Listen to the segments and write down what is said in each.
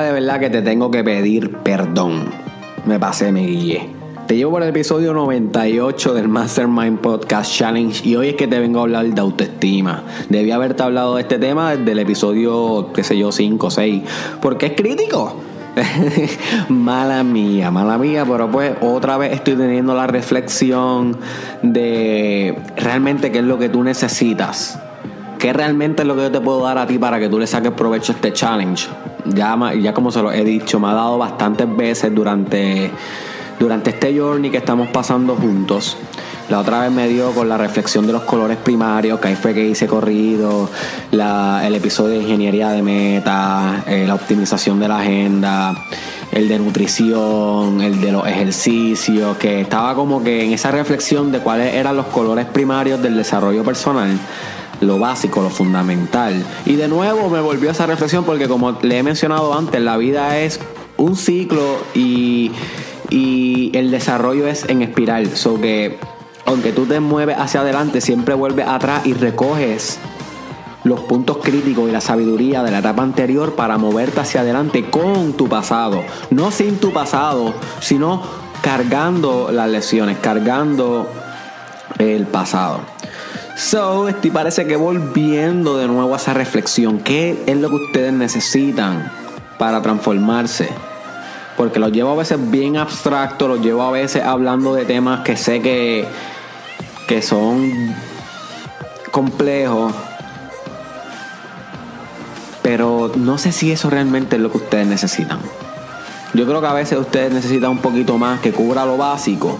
De verdad, que te tengo que pedir perdón. Me pasé, me guillé. Te llevo por el episodio 98 del Mastermind Podcast Challenge y hoy es que te vengo a hablar de autoestima. Debí haberte hablado de este tema desde el episodio, qué sé yo, 5 o 6, porque es crítico. mala mía, mala mía, pero pues otra vez estoy teniendo la reflexión de realmente qué es lo que tú necesitas. ¿Qué realmente es lo que yo te puedo dar a ti para que tú le saques provecho a este challenge? Ya, ya como se lo he dicho, me ha dado bastantes veces durante, durante este journey que estamos pasando juntos. La otra vez me dio con la reflexión de los colores primarios, que ahí fue que hice corrido, el episodio de ingeniería de meta, eh, la optimización de la agenda, el de nutrición, el de los ejercicios, que estaba como que en esa reflexión de cuáles eran los colores primarios del desarrollo personal lo básico, lo fundamental. Y de nuevo me volvió esa reflexión porque como le he mencionado antes, la vida es un ciclo y, y el desarrollo es en espiral. So que aunque tú te mueves hacia adelante, siempre vuelves atrás y recoges los puntos críticos y la sabiduría de la etapa anterior para moverte hacia adelante con tu pasado. No sin tu pasado, sino cargando las lesiones, cargando el pasado. So, estoy parece que volviendo de nuevo a esa reflexión. ¿Qué es lo que ustedes necesitan para transformarse? Porque los llevo a veces bien abstracto, los llevo a veces hablando de temas que sé que, que son complejos. Pero no sé si eso realmente es lo que ustedes necesitan. Yo creo que a veces ustedes necesitan un poquito más que cubra lo básico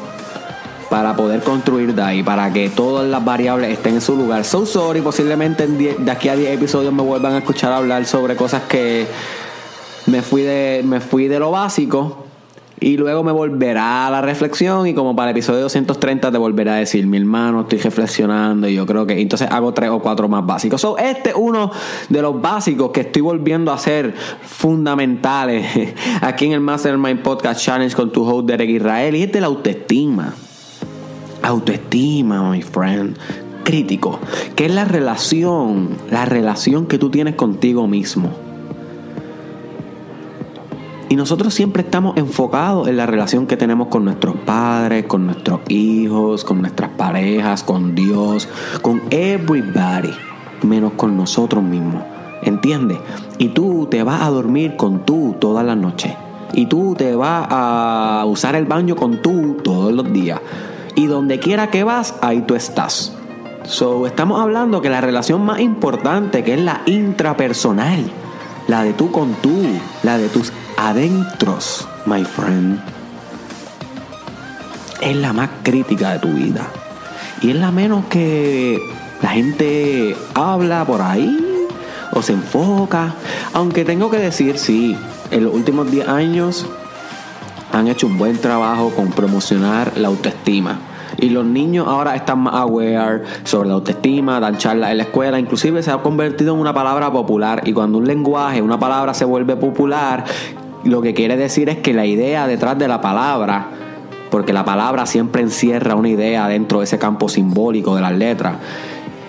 para poder construir de ahí, para que todas las variables estén en su lugar. So sorry, posiblemente de aquí a 10 episodios me vuelvan a escuchar hablar sobre cosas que me fui de, me fui de lo básico. Y luego me volverá a la reflexión y como para el episodio 230 te volverá a decir, mi hermano, estoy reflexionando y yo creo que entonces hago tres o cuatro más básicos. So, este es uno de los básicos que estoy volviendo a hacer fundamentales aquí en el Mastermind Podcast Challenge con tu host Derek Israel y es de la autoestima. Autoestima, my friend. Crítico. Que es la relación, la relación que tú tienes contigo mismo. Y nosotros siempre estamos enfocados en la relación que tenemos con nuestros padres, con nuestros hijos, con nuestras parejas, con Dios, con everybody, menos con nosotros mismos. ¿Entiendes? Y tú te vas a dormir con tú toda la noche. Y tú te vas a usar el baño con tú todos los días. Y donde quiera que vas, ahí tú estás. So, estamos hablando que la relación más importante, que es la intrapersonal, la de tú con tú, la de tus adentros, my friend, es la más crítica de tu vida. Y es la menos que la gente habla por ahí o se enfoca. Aunque tengo que decir, sí, en los últimos 10 años han hecho un buen trabajo con promocionar la autoestima. Y los niños ahora están más aware sobre la autoestima, dan charlas en la escuela, inclusive se ha convertido en una palabra popular. Y cuando un lenguaje, una palabra se vuelve popular, lo que quiere decir es que la idea detrás de la palabra, porque la palabra siempre encierra una idea dentro de ese campo simbólico de las letras,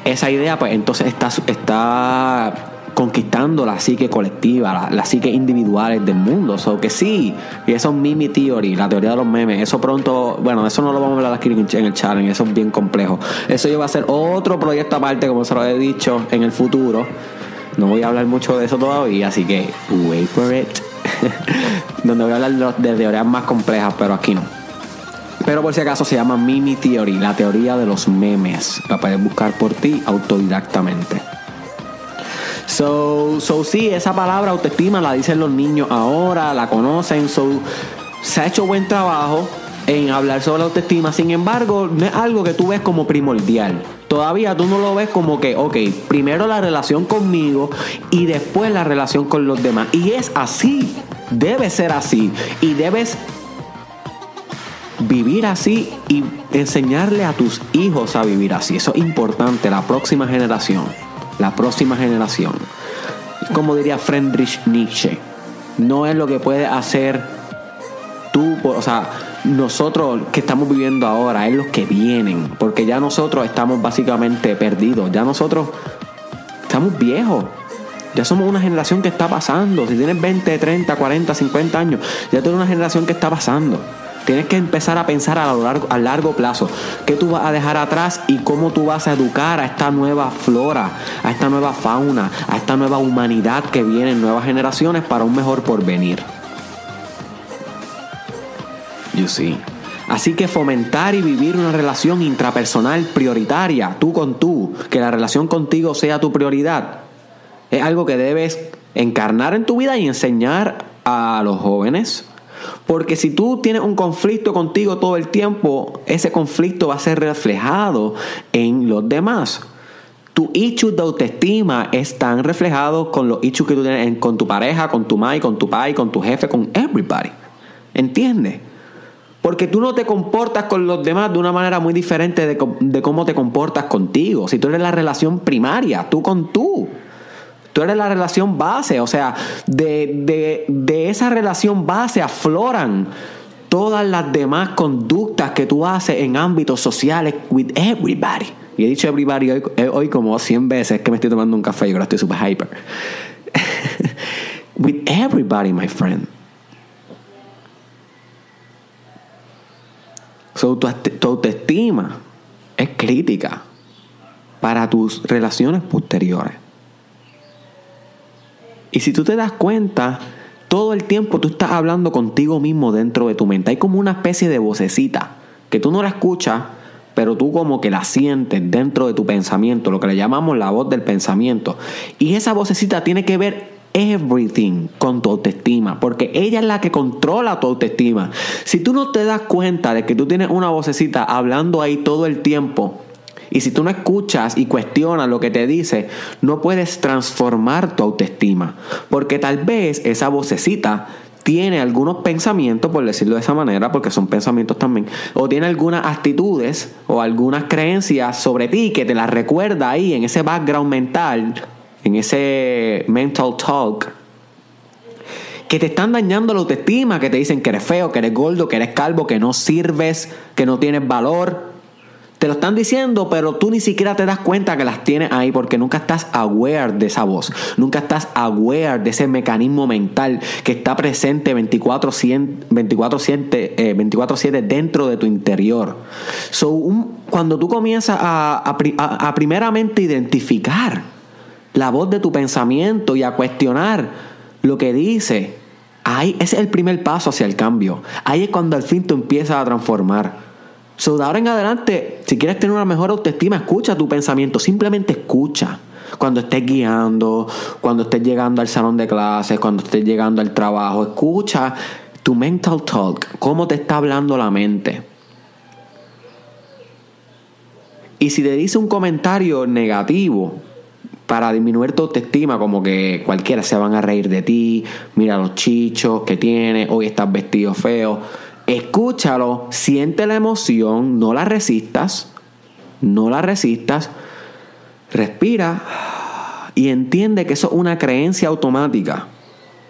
esa idea pues entonces está, está conquistando la psique colectiva, la, psique individuales del mundo. So que sí, y eso es Mimi Theory, la teoría de los memes. Eso pronto, bueno, eso no lo vamos a hablar aquí en el challenge, eso es bien complejo. Eso yo va a ser otro proyecto aparte, como se lo he dicho, en el futuro. No voy a hablar mucho de eso todavía, así que wait for it. Donde voy a hablar de, teorías más complejas, pero aquí no. Pero por si acaso se llama Mimi Theory, la teoría de los memes. La puedes buscar por ti autodidactamente. So, so sí, esa palabra autoestima la dicen los niños ahora, la conocen, so se ha hecho buen trabajo en hablar sobre la autoestima, sin embargo, no es algo que tú ves como primordial. Todavía tú no lo ves como que, ok, primero la relación conmigo y después la relación con los demás. Y es así, debe ser así. Y debes vivir así y enseñarle a tus hijos a vivir así. Eso es importante, la próxima generación la próxima generación. Como diría Friedrich Nietzsche, no es lo que puede hacer tú, o sea, nosotros que estamos viviendo ahora, es los que vienen, porque ya nosotros estamos básicamente perdidos, ya nosotros estamos viejos. Ya somos una generación que está pasando. Si tienes 20, 30, 40, 50 años, ya tú eres una generación que está pasando. Tienes que empezar a pensar a, largo, a largo plazo qué tú vas a dejar atrás y cómo tú vas a educar a esta nueva flora, a esta nueva fauna, a esta nueva humanidad que viene en nuevas generaciones para un mejor porvenir. You see. Así que fomentar y vivir una relación intrapersonal prioritaria, tú con tú, que la relación contigo sea tu prioridad, es algo que debes encarnar en tu vida y enseñar a los jóvenes. Porque si tú tienes un conflicto contigo todo el tiempo, ese conflicto va a ser reflejado en los demás. Tu issues de autoestima están reflejados con los issues que tú tienes con tu pareja, con tu madre, con tu pai, con tu jefe, con everybody. ¿Entiendes? Porque tú no te comportas con los demás de una manera muy diferente de, de, cómo te comportas contigo. Si tú eres la relación primaria, tú con tú. Tú eres la relación base. O sea, de, de esa relación base afloran todas las demás conductas que tú haces en ámbitos sociales with everybody. Y he dicho everybody hoy, hoy como 100 veces que me estoy tomando un café y ahora estoy super hyper. with everybody, my friend. So, tu, autoestima es crítica para tus relaciones posteriores. Y si tú te das cuenta, todo el tiempo tú estás hablando contigo mismo dentro de tu mente. Hay como una especie de vocecita que tú no la escuchas, pero tú como que la sientes dentro de tu pensamiento, lo que le llamamos la voz del pensamiento. Y esa vocecita tiene que ver everything con tu autoestima, porque ella es la que controla tu autoestima. Si tú no te das cuenta de que tú tienes una vocecita hablando ahí todo el tiempo, y si tú no escuchas y cuestionas lo que te dice, no puedes transformar tu autoestima, porque tal vez esa vocecita tiene algunos pensamientos, por decirlo de esa manera, porque son pensamientos también, o tiene algunas actitudes o algunas creencias sobre ti que te las recuerda ahí en ese background mental en ese mental talk, que te están dañando la autoestima, que te dicen que eres feo, que eres gordo, que eres calvo, que no sirves, que no tienes valor. Te lo están diciendo, pero tú ni siquiera te das cuenta que las tienes ahí porque nunca estás aware de esa voz. Nunca estás aware de ese mecanismo mental que está presente 24-7 24, eh, dentro de tu interior. So, cuando tú comienzas a, a primeramente identificar la voz de tu pensamiento y a cuestionar lo que dice, ahí es el primer paso hacia el cambio. Ahí es cuando al fin tú empiezas a transformar. So, de ahora en adelante, si quieres tener una mejor autoestima, escucha tu pensamiento, simplemente escucha. Cuando estés guiando, cuando estés llegando al salón de clases, cuando estés llegando al trabajo, escucha tu mental talk, cómo te está hablando la mente. Y si te dice un comentario negativo, para disminuir tu autoestima, como que cualquiera se van a reír de ti, mira los chichos que tienes, hoy estás vestido feo. Escúchalo, siente la emoción, no la resistas, no la resistas, respira y entiende que eso es una creencia automática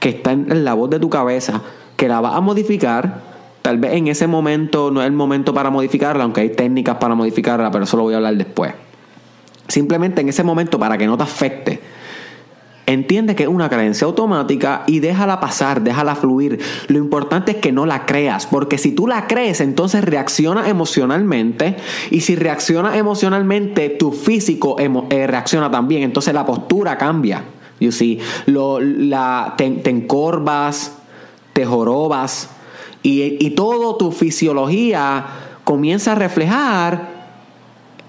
que está en la voz de tu cabeza, que la vas a modificar. Tal vez en ese momento no es el momento para modificarla, aunque hay técnicas para modificarla, pero eso lo voy a hablar después. Simplemente en ese momento, para que no te afecte, entiende que es una creencia automática y déjala pasar, déjala fluir. Lo importante es que no la creas, porque si tú la crees, entonces reacciona emocionalmente y si reacciona emocionalmente, tu físico eh, reacciona también, entonces la postura cambia. You see, la, te, encorvas, te jorobas y, y todo tu fisiología comienza a reflejar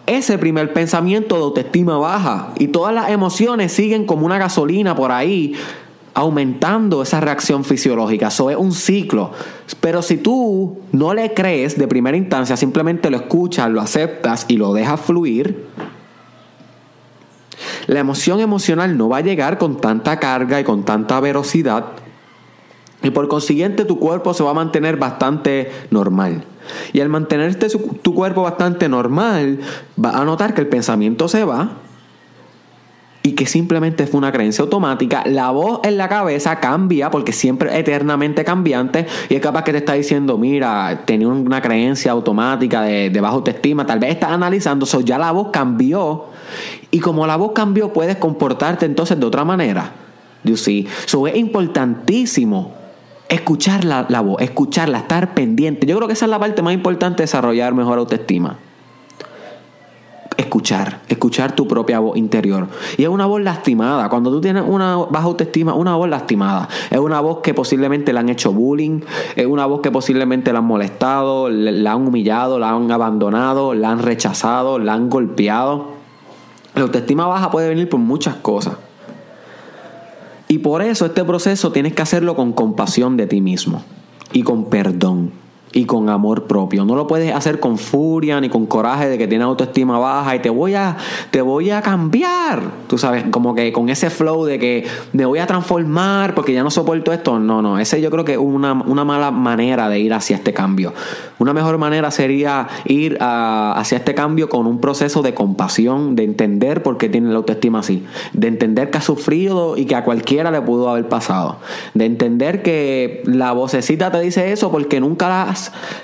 ese primer pensamiento de autoestima baja y todas las emociones siguen como una gasolina por ahí aumentando esa reacción fisiológica. Eso es un ciclo. Pero si tú no le crees de primera instancia, simplemente lo escuchas, lo aceptas y lo dejas fluir, la emoción emocional no va a llegar con tanta carga y con tanta velocidad y por consiguiente tu cuerpo se va a mantener bastante normal. Y al mantenerte tu cuerpo bastante normal, va a notar que el pensamiento se va y que simplemente fue una creencia automática. La voz en la cabeza cambia porque siempre es eternamente cambiante y es capaz que te está diciendo, mira, tenía una creencia automática de, de baja autoestima, tal vez estás analizando, eso ya la voz cambió y como la voz cambió puedes comportarte entonces de otra manera. You es importantísimo escuchar la, la voz, escucharla, estar pendiente. Yo creo que esa es la parte más importante de desarrollar mejor autoestima escuchar, escuchar tu propia voz interior. Y es una voz lastimada. Cuando tú tienes una baja autoestima, una voz lastimada. Es una voz que posiblemente le han hecho bullying, es una voz que posiblemente la han molestado, la han humillado, la han abandonado, la han rechazado, la han golpeado. La autoestima baja puede venir por muchas cosas. Y por eso este proceso tienes que hacerlo con compasión de ti mismo y con perdón y con amor propio. No lo puedes hacer con furia ni con coraje de que tienes autoestima baja y te voy a te voy a cambiar. Tú sabes, como que con ese flow de que me voy a transformar porque ya no soporto esto. No, no, ese yo creo que es una, una mala manera de ir hacia este cambio. Una mejor manera sería ir hacia este cambio con un proceso de compasión, de entender por qué tiene la autoestima así, de entender que ha sufrido y que a cualquiera le pudo haber pasado, de entender que la vocecita te dice eso porque nunca la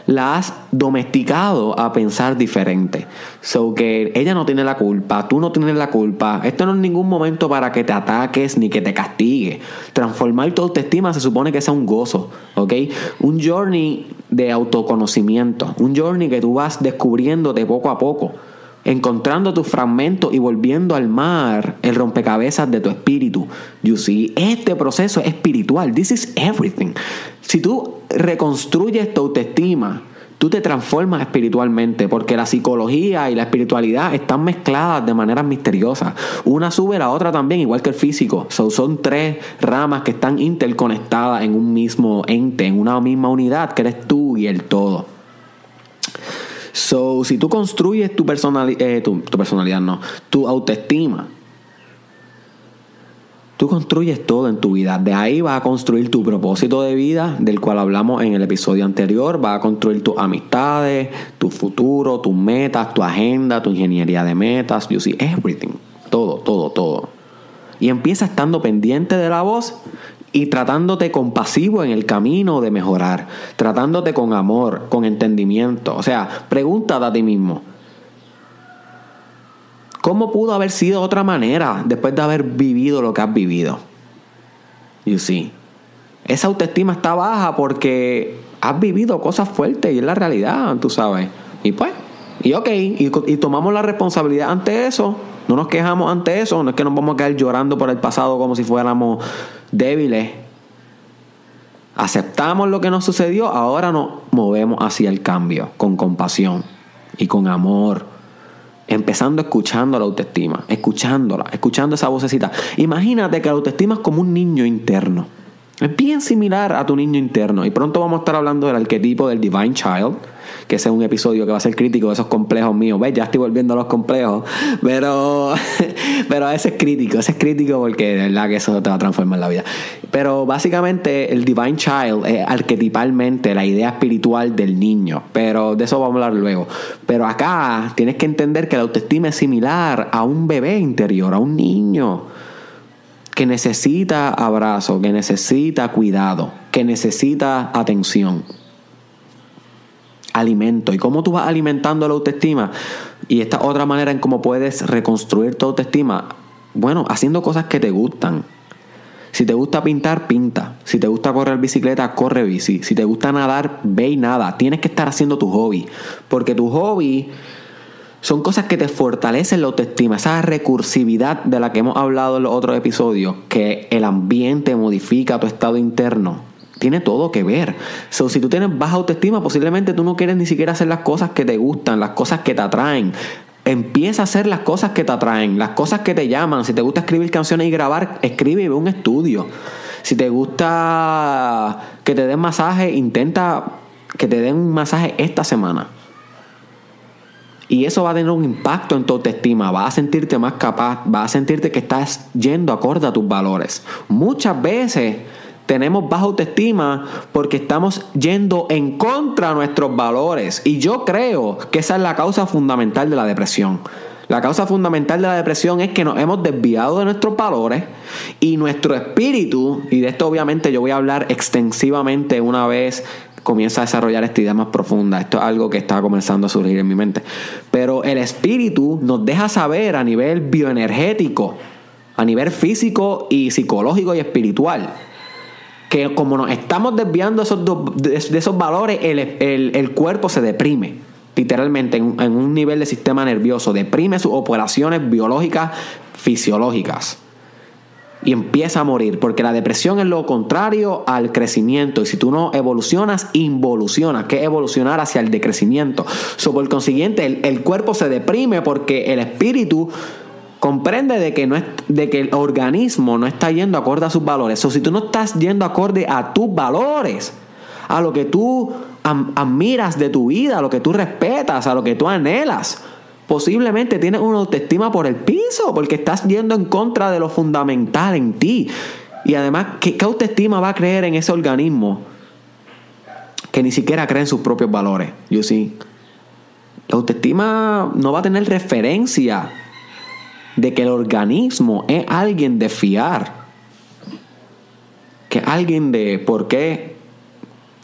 la has domesticado a pensar diferente. So que ella no tiene la culpa, tú no tienes la culpa. Esto no es ningún momento para que te ataques ni que te castigue. Transformar tu autoestima se supone que sea un gozo, ¿ok? Un journey de autoconocimiento, un journey que tú vas descubriéndote poco a poco encontrando tus fragmentos y volviendo al mar el rompecabezas de tu espíritu. You see, este proceso es espiritual. This is everything. Si tú reconstruyes tu autoestima, tú te transformas espiritualmente, porque la psicología y la espiritualidad están mezcladas de manera misteriosa. Una sube la otra también, igual que el físico. son tres ramas que están interconectadas en un mismo ente, en una misma unidad, que eres tú y el todo. So, si tú construyes tu, personalidad, eh, tu, personalidad, no, tu autoestima, tú construyes todo en tu vida. De ahí vas a construir tu propósito de vida, del cual hablamos en el episodio anterior. Vas a construir tus amistades, tu futuro, tus metas, tu agenda, tu ingeniería de metas. You see everything. Todo, todo, todo. Y empieza estando pendiente de la voz y tratándote compasivo en el camino de mejorar, tratándote con amor, con entendimiento. O sea, pregúntate a ti mismo, ¿cómo pudo haber sido otra manera después de haber vivido lo que has vivido? You see. Esa autoestima está baja porque has vivido cosas fuertes y es la realidad, tú sabes. Y pues, y ok, y, y tomamos la responsabilidad ante eso no nos quejamos ante eso, no es que nos vamos a quedar llorando por el pasado como si fuéramos débiles. Aceptamos lo que nos sucedió, ahora nos movemos hacia el cambio, con compasión y con amor. Empezando escuchando la autoestima, escuchándola, escuchando esa vocecita. Imagínate que la autoestima es como un niño interno. Es bien similar a tu niño interno. Y pronto vamos a estar hablando del arquetipo del Divine Child que ese es un episodio que va a ser crítico de esos complejos míos. ¿Ves? Ya estoy volviendo a los complejos. Pero, pero ese es crítico, ese es crítico porque de verdad que eso te va a transformar la vida. Pero básicamente el Divine Child es arquetipalmente la idea espiritual del niño. Pero de eso vamos a hablar luego. Pero acá tienes que entender que la autoestima es similar a un bebé interior, a un niño que necesita abrazo, que necesita cuidado, que necesita atención alimento. ¿Y cómo tú vas alimentando la autoestima? Y esta otra manera en cómo puedes reconstruir tu autoestima. Bueno, haciendo cosas que te gustan. Si te gusta pintar, pinta. Si te gusta correr bicicleta, corre bici. Si te gusta nadar, ve y nada. Tienes que estar haciendo tu hobby. Porque tu hobby son cosas que te fortalecen la autoestima. Esa recursividad de la que hemos hablado en los otros episodios. Que el ambiente modifica tu estado interno tiene todo que ver. So, si tú tienes baja autoestima, posiblemente tú no quieres ni siquiera hacer las cosas que te gustan, las cosas que te atraen. Empieza a hacer las cosas que te atraen, las cosas que te llaman. Si te gusta escribir canciones y grabar, escribe y ve un estudio. Si te gusta que te den masaje, intenta que te den un masaje esta semana. Y eso va a tener un impacto en tu autoestima, vas a sentirte más capaz, vas a sentirte que estás yendo acorde a tus valores. Muchas veces tenemos baja autoestima porque estamos yendo en contra de nuestros valores. Y yo creo que esa es la causa fundamental de la depresión. La causa fundamental de la depresión es que nos hemos desviado de nuestros valores y nuestro espíritu, y de esto obviamente yo voy a hablar extensivamente una vez comienza a desarrollar esta idea más profunda. Esto es algo que está comenzando a surgir en mi mente. Pero el espíritu nos deja saber a nivel bioenergético a nivel físico y psicológico y espiritual. Que como nos estamos desviando esos de, esos valores, el, cuerpo se deprime literalmente en, en, un nivel de sistema nervioso, deprime sus operaciones biológicas, fisiológicas. Y empieza a morir, porque la depresión es lo contrario al crecimiento. Y si tú no evolucionas, involucionas, que es evolucionar hacia el decrecimiento. So, por consiguiente, el, cuerpo se deprime porque el espíritu comprende de que, no es, de que el organismo no está yendo acorde a sus valores. O si tú no estás yendo acorde a tus valores, a lo que tú admiras de tu vida, a lo que tú respetas, a lo que tú anhelas, Posiblemente tienes una autoestima por el piso porque estás yendo en contra de lo fundamental en ti. Y además, ¿qué, autoestima va a creer en ese organismo que ni siquiera cree en sus propios valores? Yo sí. La autoestima no va a tener referencia de que el organismo es alguien de fiar. Que alguien de por qué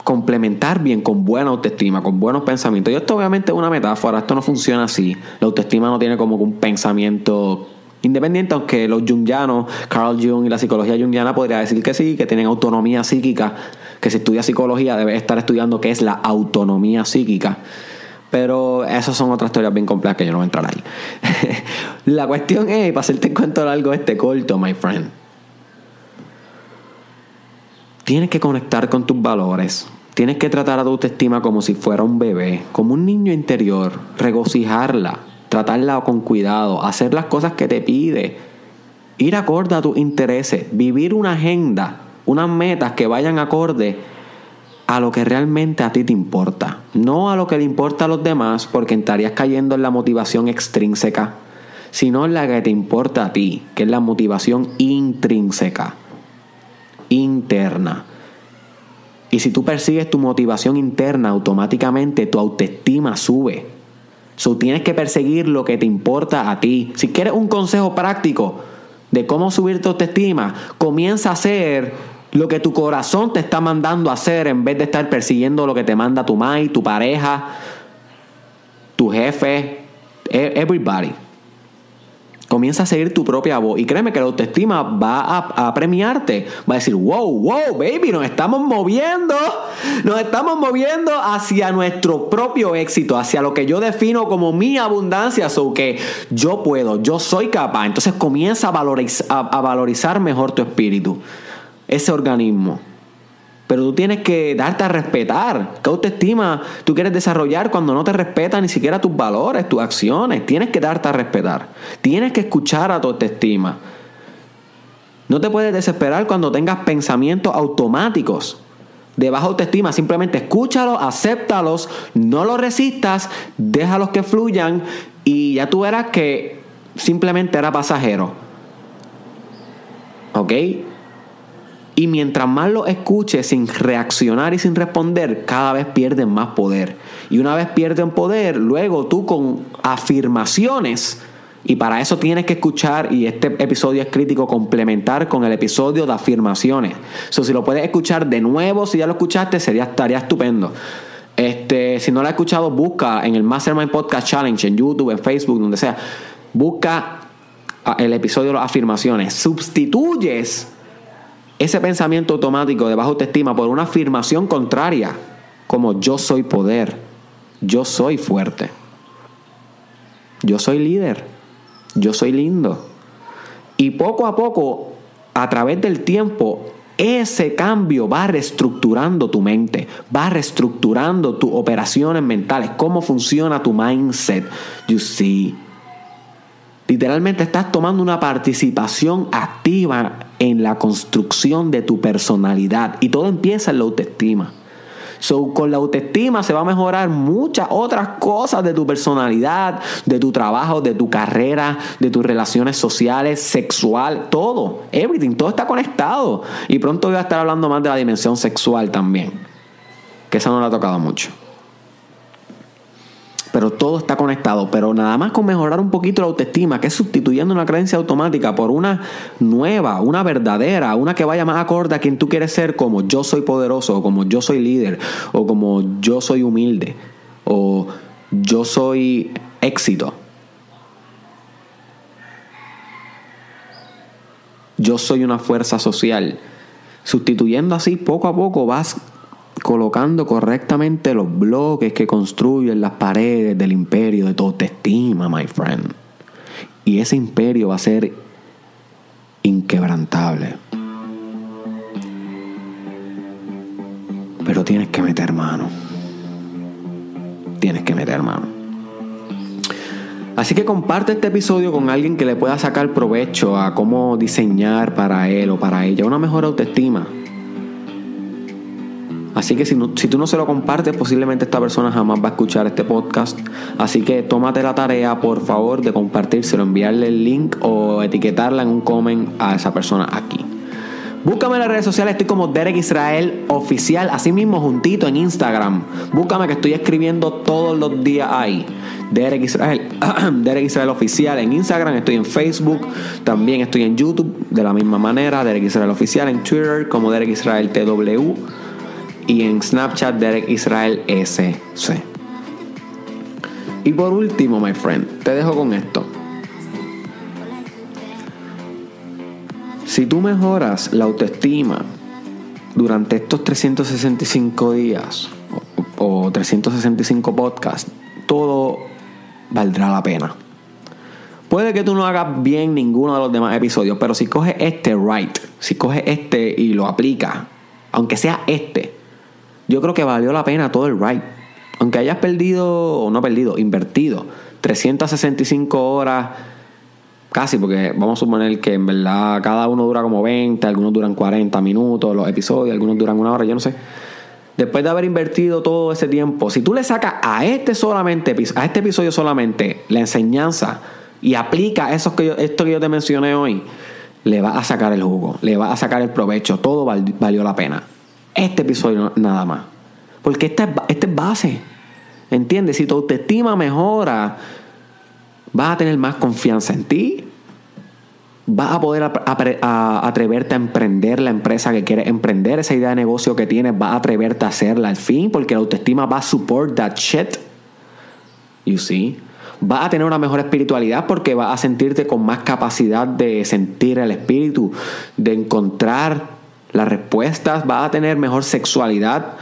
complementar bien con buena autoestima, con buenos pensamientos. Y esto obviamente es una metáfora, esto no funciona así. La autoestima no tiene como un pensamiento independiente, aunque los jungianos, Carl Jung y la psicología jungiana podría decir que sí, que tienen autonomía psíquica, que si estudia psicología debe estar estudiando qué es la autonomía psíquica. Pero esas son otras teorías bien complejas que yo no voy a entrar ahí. la cuestión es, para hacerte cuento largo este corto, my friend. Tienes que conectar con tus valores. Tienes que tratar a tu autoestima como si fuera un bebé, como un niño interior, regocijarla, tratarla con cuidado, hacer las cosas que te pide, ir acorde a tus intereses, vivir una agenda, unas metas que vayan acorde a lo que realmente a ti te importa, no a lo que le importa a los demás porque estarías cayendo en la motivación extrínseca, sino en la que te importa a ti, que es la motivación intrínseca, interna. Y si tú persigues tu motivación interna, automáticamente tu autoestima sube. So, tienes que perseguir lo que te importa a ti. Si quieres un consejo práctico de cómo subir tu autoestima, comienza a hacer lo que tu corazón te está mandando a hacer en vez de estar persiguiendo lo que te manda tu mai, tu pareja, tu jefe, e-, everybody. Comienza a seguir tu propia voz. Y créeme que la autoestima va a, premiarte. Va a decir, wow, wow, baby, nos estamos moviendo. Nos estamos moviendo hacia nuestro propio éxito, hacia lo que yo defino como mi abundancia. So que yo puedo, yo soy capaz. Entonces comienza a, a valorizar mejor tu espíritu, ese organismo. Pero tú tienes que darte a respetar. ¿Qué autoestima tú quieres desarrollar cuando no te respetan ni siquiera tus valores, tus acciones? Tienes que darte a respetar. Tienes que escuchar a tu autoestima. No te puedes desesperar cuando tengas pensamientos automáticos de baja autoestima. Simplemente escúchalos, acéptalos, no los resistas, déjalos que fluyan y ya tú verás que simplemente era pasajero. ¿Ok? Y mientras más lo escuches sin reaccionar y sin responder, cada vez pierden más poder. Y una vez pierden poder, luego tú con afirmaciones, y para eso tienes que escuchar, y este episodio es crítico, complementar con el episodio de afirmaciones. So, si lo puedes escuchar de nuevo, si ya lo escuchaste, sería, estaría estupendo. Este, si no lo has escuchado, busca en el Mastermind Podcast Challenge, en YouTube, en Facebook, donde sea. Busca ah, el episodio de las afirmaciones. Sustituyes ese pensamiento automático de baja autoestima por una afirmación contraria, como yo soy poder, yo soy fuerte, yo soy líder, yo soy lindo. Y poco a poco, a través del tiempo, ese cambio va reestructurando tu mente, va reestructurando tus operaciones mentales, cómo funciona tu mindset. You see. Literalmente estás tomando una participación activa en la construcción de tu personalidad y todo empieza en la autoestima. So, con la autoestima se va a mejorar muchas otras cosas de tu personalidad, de tu trabajo, de tu carrera, de tus relaciones sociales, sexual, todo. Everything, todo está conectado. Y pronto voy a estar hablando más de la dimensión sexual también. Que esa no la ha tocado mucho pero todo está conectado. Pero nada más con mejorar un poquito la autoestima, que es sustituyendo una creencia automática por una nueva, una verdadera, una que vaya más acorde a quien tú quieres ser, como yo soy poderoso, o como yo soy líder, o como yo soy humilde, o yo soy éxito. yo soy una fuerza social. Sustituyendo así poco a poco vas colocando correctamente los bloques que construyen las paredes del imperio de tu autoestima, my friend. Y ese imperio va a ser inquebrantable. Pero tienes que meter mano. Tienes que meter mano. Así que comparte este episodio con alguien que le pueda sacar provecho a cómo diseñar para él o para ella una mejor autoestima. Así que si, si, tú no se lo compartes, posiblemente esta persona jamás va a escuchar este podcast. Así que tómate la tarea, por favor, de compartírselo, enviarle el link o etiquetarla en un comment a esa persona aquí. Búscame en las redes sociales, estoy como Derek Israel Oficial, así mismo juntito en Instagram. Búscame que estoy escribiendo todos los días ahí. Derek Israel, Derek Israel Oficial en Instagram, estoy en Facebook, también estoy en YouTube de la misma manera, Derek Israel Oficial en Twitter como Derek Israel TW y en Snapchat Derek Israel SC. Y por último, my friend, te dejo con esto. Si tú mejoras la autoestima durante estos 365 días o, 365 podcasts, todo valdrá la pena. Puede que tú no hagas bien ninguno de los demás episodios, pero si coges este right, si coges este y lo aplicas, aunque sea este, yo creo que valió la pena todo el right. Aunque hayas perdido, o no perdido, invertido 365 horas Casi, porque vamos a suponer que en verdad cada uno dura como 20, algunos duran 40 minutos los episodios, algunos duran una hora, yo no sé. Después de haber invertido todo ese tiempo, si tú le sacas a este solamente, a este episodio solamente la enseñanza y aplica eso que yo, esto que yo te mencioné hoy, le va a sacar el jugo, le va a sacar el provecho, todo valió la pena. Este episodio nada más. Porque esta es, esta es base. ¿Entiendes? Si tu autoestima mejora, vas a tener más confianza en ti, vas a poder atreverte a emprender la empresa que quieres emprender, esa idea de negocio que tienes, vas a atreverte a hacerla al fin, porque la autoestima va a support that shit. You see? Vas a tener una mejor espiritualidad porque vas a sentirte con más capacidad de sentir el espíritu, de encontrar las respuestas, vas a tener mejor sexualidad,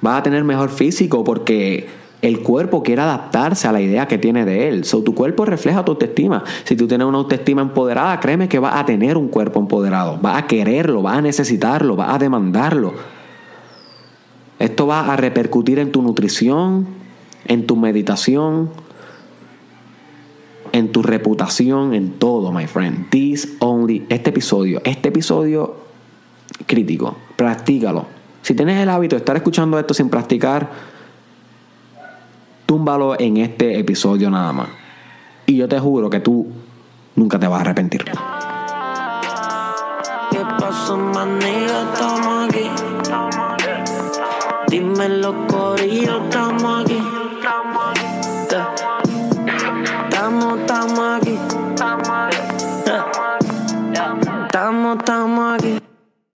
vas a tener mejor físico porque el cuerpo quiere adaptarse a la idea que tiene de él. So, tu cuerpo refleja tu autoestima. Si tú tienes una autoestima empoderada, créeme que vas a tener un cuerpo empoderado. Vas a quererlo, vas a necesitarlo, vas a demandarlo. Esto va a repercutir en tu nutrición, en tu meditación, en tu reputación, en todo, my friend. This only, este episodio, este episodio crítico, practícalo. Si tienes el hábito de estar escuchando esto sin practicar, túmbalo en este episodio nada más. Y yo te juro que tú nunca te vas a arrepentir. ¿Qué pasó? Estamos aquí. Dime los corillos, estamos aquí.